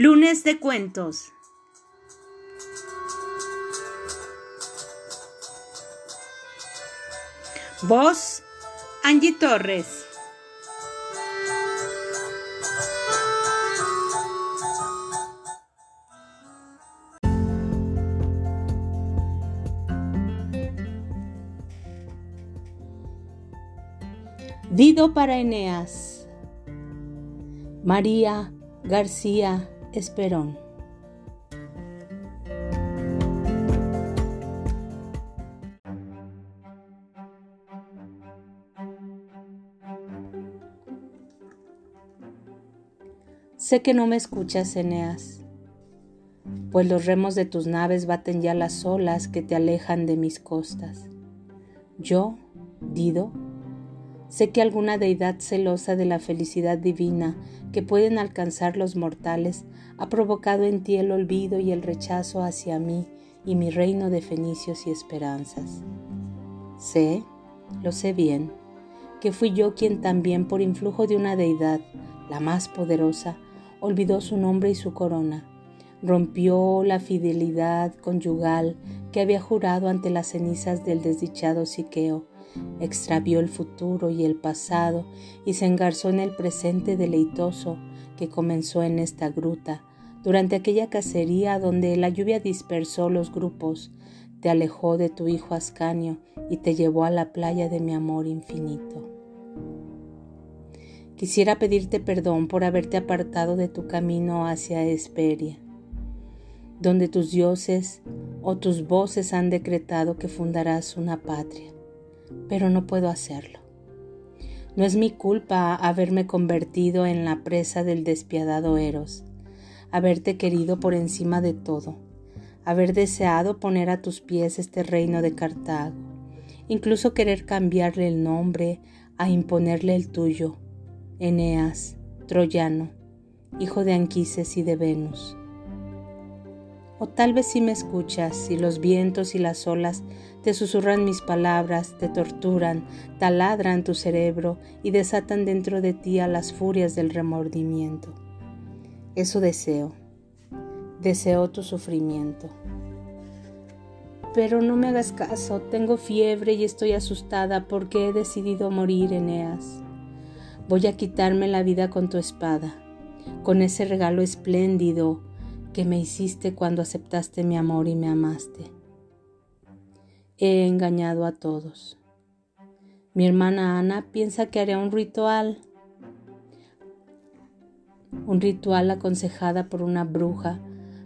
Lunes de cuentos. Voz Angie Torres. Dido para Eneas. María García Esperón. Sé que no me escuchas, Eneas, pues los remos de tus naves baten ya las olas que te alejan de mis costas. Yo, Dido, Sé que alguna deidad celosa de la felicidad divina que pueden alcanzar los mortales ha provocado en ti el olvido y el rechazo hacia mí y mi reino de fenicios y esperanzas. Sé, lo sé bien, que fui yo quien también por influjo de una deidad, la más poderosa, olvidó su nombre y su corona, rompió la fidelidad conyugal que había jurado ante las cenizas del desdichado Siqueo, extravió el futuro y el pasado y se engarzó en el presente deleitoso que comenzó en esta gruta, durante aquella cacería donde la lluvia dispersó los grupos, te alejó de tu hijo Ascanio y te llevó a la playa de mi amor infinito. Quisiera pedirte perdón por haberte apartado de tu camino hacia Esperia, donde tus dioses o tus voces han decretado que fundarás una patria pero no puedo hacerlo. No es mi culpa haberme convertido en la presa del despiadado Eros, haberte querido por encima de todo, haber deseado poner a tus pies este reino de Cartago, incluso querer cambiarle el nombre a imponerle el tuyo, Eneas, troyano, hijo de Anquises y de Venus. O tal vez si me escuchas y los vientos y las olas te susurran mis palabras, te torturan, taladran tu cerebro y desatan dentro de ti a las furias del remordimiento. Eso deseo. Deseo tu sufrimiento. Pero no me hagas caso, tengo fiebre y estoy asustada porque he decidido morir, Eneas. Voy a quitarme la vida con tu espada, con ese regalo espléndido que me hiciste cuando aceptaste mi amor y me amaste. He engañado a todos. Mi hermana Ana piensa que haré un ritual, un ritual aconsejada por una bruja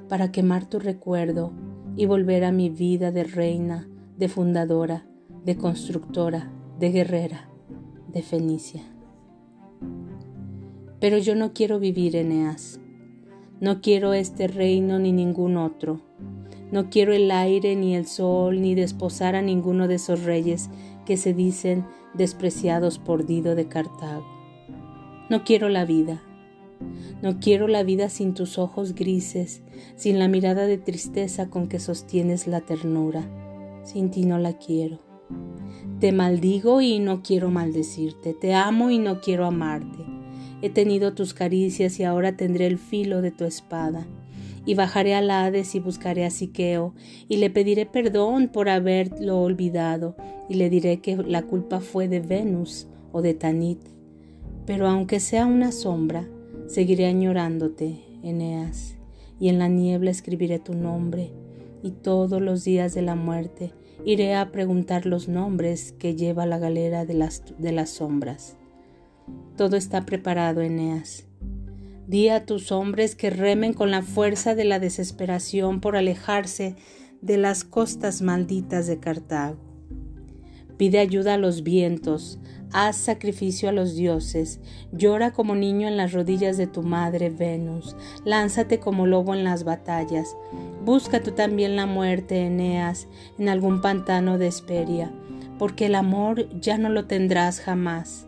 para quemar tu recuerdo y volver a mi vida de reina, de fundadora, de constructora, de guerrera, de Fenicia. Pero yo no quiero vivir, Eneas. No quiero este reino ni ningún otro. No quiero el aire ni el sol ni desposar a ninguno de esos reyes que se dicen despreciados por Dido de Cartago. No quiero la vida. No quiero la vida sin tus ojos grises, sin la mirada de tristeza con que sostienes la ternura. Sin ti no la quiero. Te maldigo y no quiero maldecirte. Te amo y no quiero amarte. He tenido tus caricias y ahora tendré el filo de tu espada. Y bajaré al Hades y buscaré a Siqueo, y le pediré perdón por haberlo olvidado, y le diré que la culpa fue de Venus o de Tanit. Pero aunque sea una sombra, seguiré añorándote, Eneas, y en la niebla escribiré tu nombre, y todos los días de la muerte iré a preguntar los nombres que lleva la galera de las, de las sombras. Todo está preparado, Eneas. Di a tus hombres que remen con la fuerza de la desesperación por alejarse de las costas malditas de Cartago. Pide ayuda a los vientos, haz sacrificio a los dioses, llora como niño en las rodillas de tu madre Venus, lánzate como lobo en las batallas, busca tú también la muerte, Eneas, en algún pantano de Esperia, porque el amor ya no lo tendrás jamás.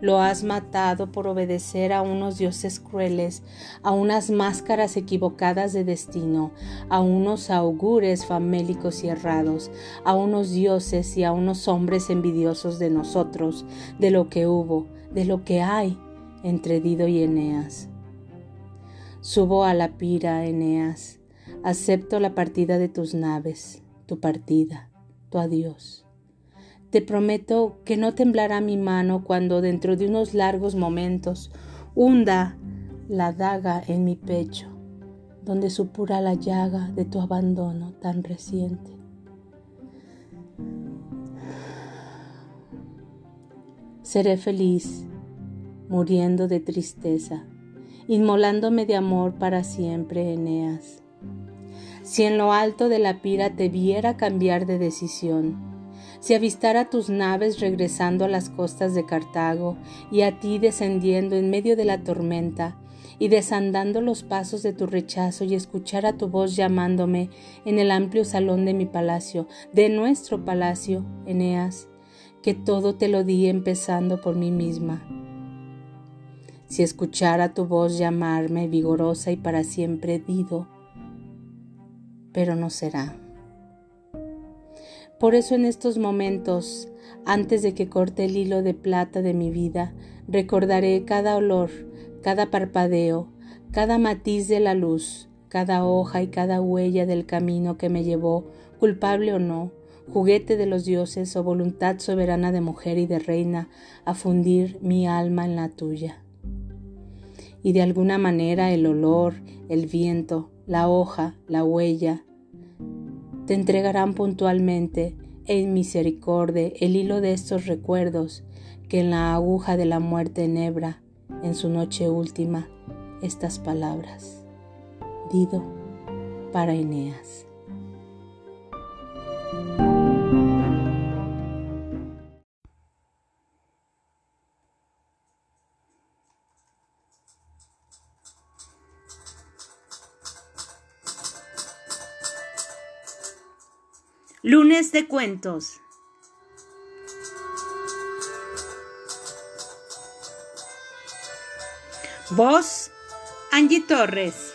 Lo has matado por obedecer a unos dioses crueles, a unas máscaras equivocadas de destino, a unos augures famélicos y errados, a unos dioses y a unos hombres envidiosos de nosotros, de lo que hubo, de lo que hay entre Dido y Eneas. Subo a la pira, Eneas, acepto la partida de tus naves, tu partida, tu adiós. Te prometo que no temblará mi mano cuando dentro de unos largos momentos hunda la daga en mi pecho, donde supura la llaga de tu abandono tan reciente. Seré feliz, muriendo de tristeza, inmolándome de amor para siempre, Eneas. Si en lo alto de la pira te viera cambiar de decisión, si avistara tus naves regresando a las costas de Cartago y a ti descendiendo en medio de la tormenta, y desandando los pasos de tu rechazo y escuchara tu voz llamándome en el amplio salón de mi palacio, de nuestro palacio, Eneas, que todo te lo di empezando por mí misma. Si escuchara tu voz llamarme vigorosa y para siempre dido, pero no será. Por eso en estos momentos, antes de que corte el hilo de plata de mi vida, recordaré cada olor, cada parpadeo, cada matiz de la luz, cada hoja y cada huella del camino que me llevó, culpable o no, juguete de los dioses o voluntad soberana de mujer y de reina, a fundir mi alma en la tuya. Y de alguna manera el olor, el viento, la hoja, la huella, te entregarán puntualmente en misericordia el hilo de estos recuerdos que en la aguja de la muerte enhebra en su noche última estas palabras. Dido para Eneas. Lunes de cuentos. Voz, Angie Torres.